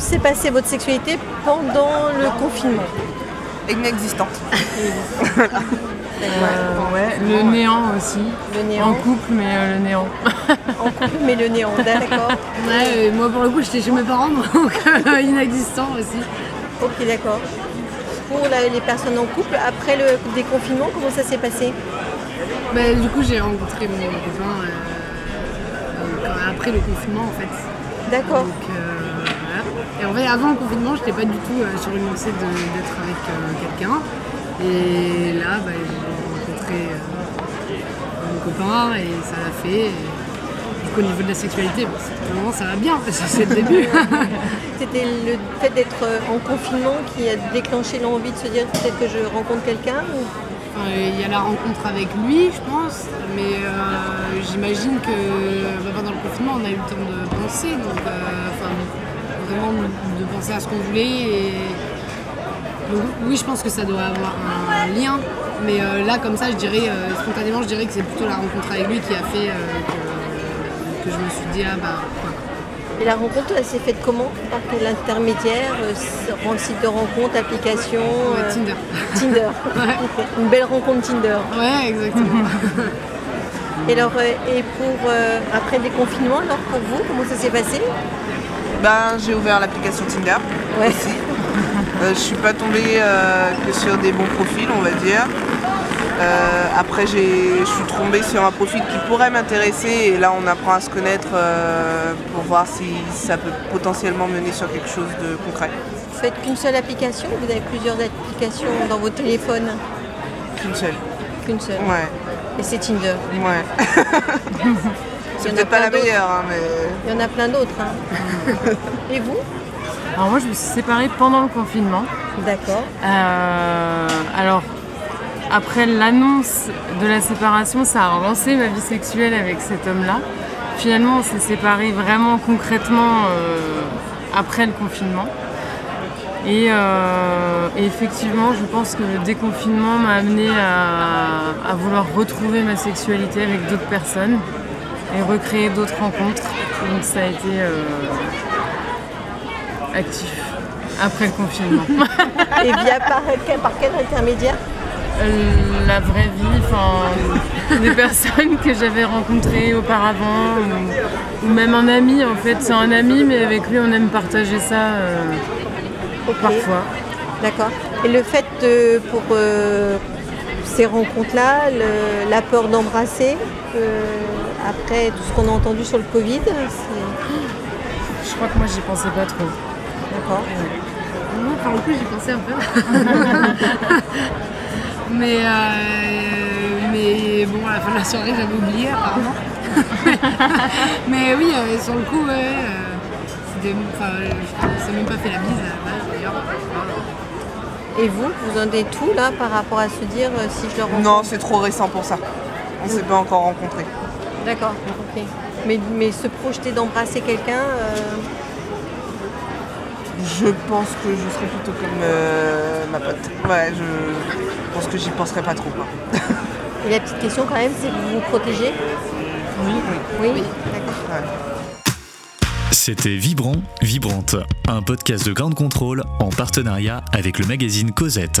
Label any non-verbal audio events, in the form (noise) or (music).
s'est passée votre sexualité pendant le confinement Inexistante. (laughs) Euh, ouais, le néant aussi. Le néant. En couple, mais euh, le néant. En couple, mais le néant, d'accord. (laughs) Ouais, euh, moi pour le coup j'étais chez mes parents, (laughs) donc euh, inexistant aussi. Ok, d'accord. Pour la- les personnes en couple, après le déconfinement, comment ça s'est passé Bah, du coup j'ai rencontré mon copain euh, euh, après le confinement en fait. D'accord. Donc, euh. Et en fait, avant le confinement, j'étais pas du tout euh, sur une lancée d'être avec euh, quelqu'un. Et là, bah, j'ai rencontré euh, mon copain et ça l'a fait. Et, du coup, au niveau de la sexualité, bon, ça va bien, c'est le (laughs) début. C'était le fait d'être en confinement qui a déclenché l'envie de se dire peut-être que je rencontre quelqu'un ou... Il y a la rencontre avec lui, je pense, mais euh, j'imagine que bah, pendant le confinement, on a eu le temps de penser, donc euh, vraiment de penser à ce qu'on voulait. Et... Donc, oui, je pense que ça doit avoir un lien, mais euh, là, comme ça, je dirais, euh, spontanément, je dirais que c'est plutôt la rencontre avec lui qui a fait euh, que, que je me suis dit, ah bah. Et la rencontre, elle s'est faite comment? Par quel intermédiaire euh, Site de rencontre, application Ouais, euh, Tinder. Tinder. (laughs) Une belle rencontre Tinder. Ouais, exactement. Et, alors, et pour euh, après le déconfinement, alors pour vous, comment ça s'est passé? Ben, j'ai ouvert l'application Tinder. Ouais. (laughs) Euh, je suis pas tombée euh, que sur des bons profils, on va dire. Euh, après, je suis tombée sur un profil qui pourrait m'intéresser et là, on apprend à se connaître pour voir si ça peut potentiellement mener sur quelque chose de concret. Vous faites qu'une seule application ou vous avez plusieurs applications dans vos téléphones? Qu'une seule. Qu'une seule. Ouais, Et c'est Tinder. ouais. (laughs) Il y C'est en a peut-être pas plein la d'autres. meilleure, hein, mais Il y en a plein d'autres. hein. (laughs) Et vous Alors moi, je me suis séparée pendant le confinement. D'accord. Euh, alors, après l'annonce de la séparation, ça a relancé ma vie sexuelle avec cet homme-là. Finalement, on s'est séparés vraiment concrètement euh, après le confinement. Et, euh, et effectivement, je pense que le déconfinement m'a amené à, à vouloir retrouver ma sexualité avec d'autres personnes et recréer d'autres rencontres. Donc ça a été euh, actif après le confinement. (laughs) Et via par quel, par quel intermédiaire? Euh, la vraie vie, enfin des personnes que j'avais rencontrées auparavant, ou, ou même un ami en fait. C'est un ami, mais avec lui on aime partager ça euh, parfois. D'accord. Et le fait de, pour euh, ces rencontres-là, la peur d'embrasser, euh, après tout ce qu'on a entendu sur le Covid, c'est... Je crois que moi j'y pensais pas trop. D'accord. Moi, pour le coup, j'y pensais un peu. (laughs) mais, euh, mais bon, à la fin de la soirée, j'avais oublié apparemment. (laughs) mais oui, euh, sur le coup, ouais, euh, c'était- enfin, je ne sais même pas fait la bise à la base d'ailleurs. Et vous, vous en êtes tout là par rapport à se dire euh, si je le rencontre non, c'est trop récent pour ça. On s'est pas encore rencontrés. D'accord, ok. Mais, mais se projeter d'embrasser quelqu'un, euh, Je pense que je serais plutôt comme euh, ma pote. Ouais, je pense que j'y penserais pas trop. quoi. et la petite question quand même, c'est que vous vous protégez Oui, oui. Oui, d'accord. Ouais. C'était Vibrant, Vibrante, un podcast de Grande Contrôle en partenariat avec le magazine Cosette.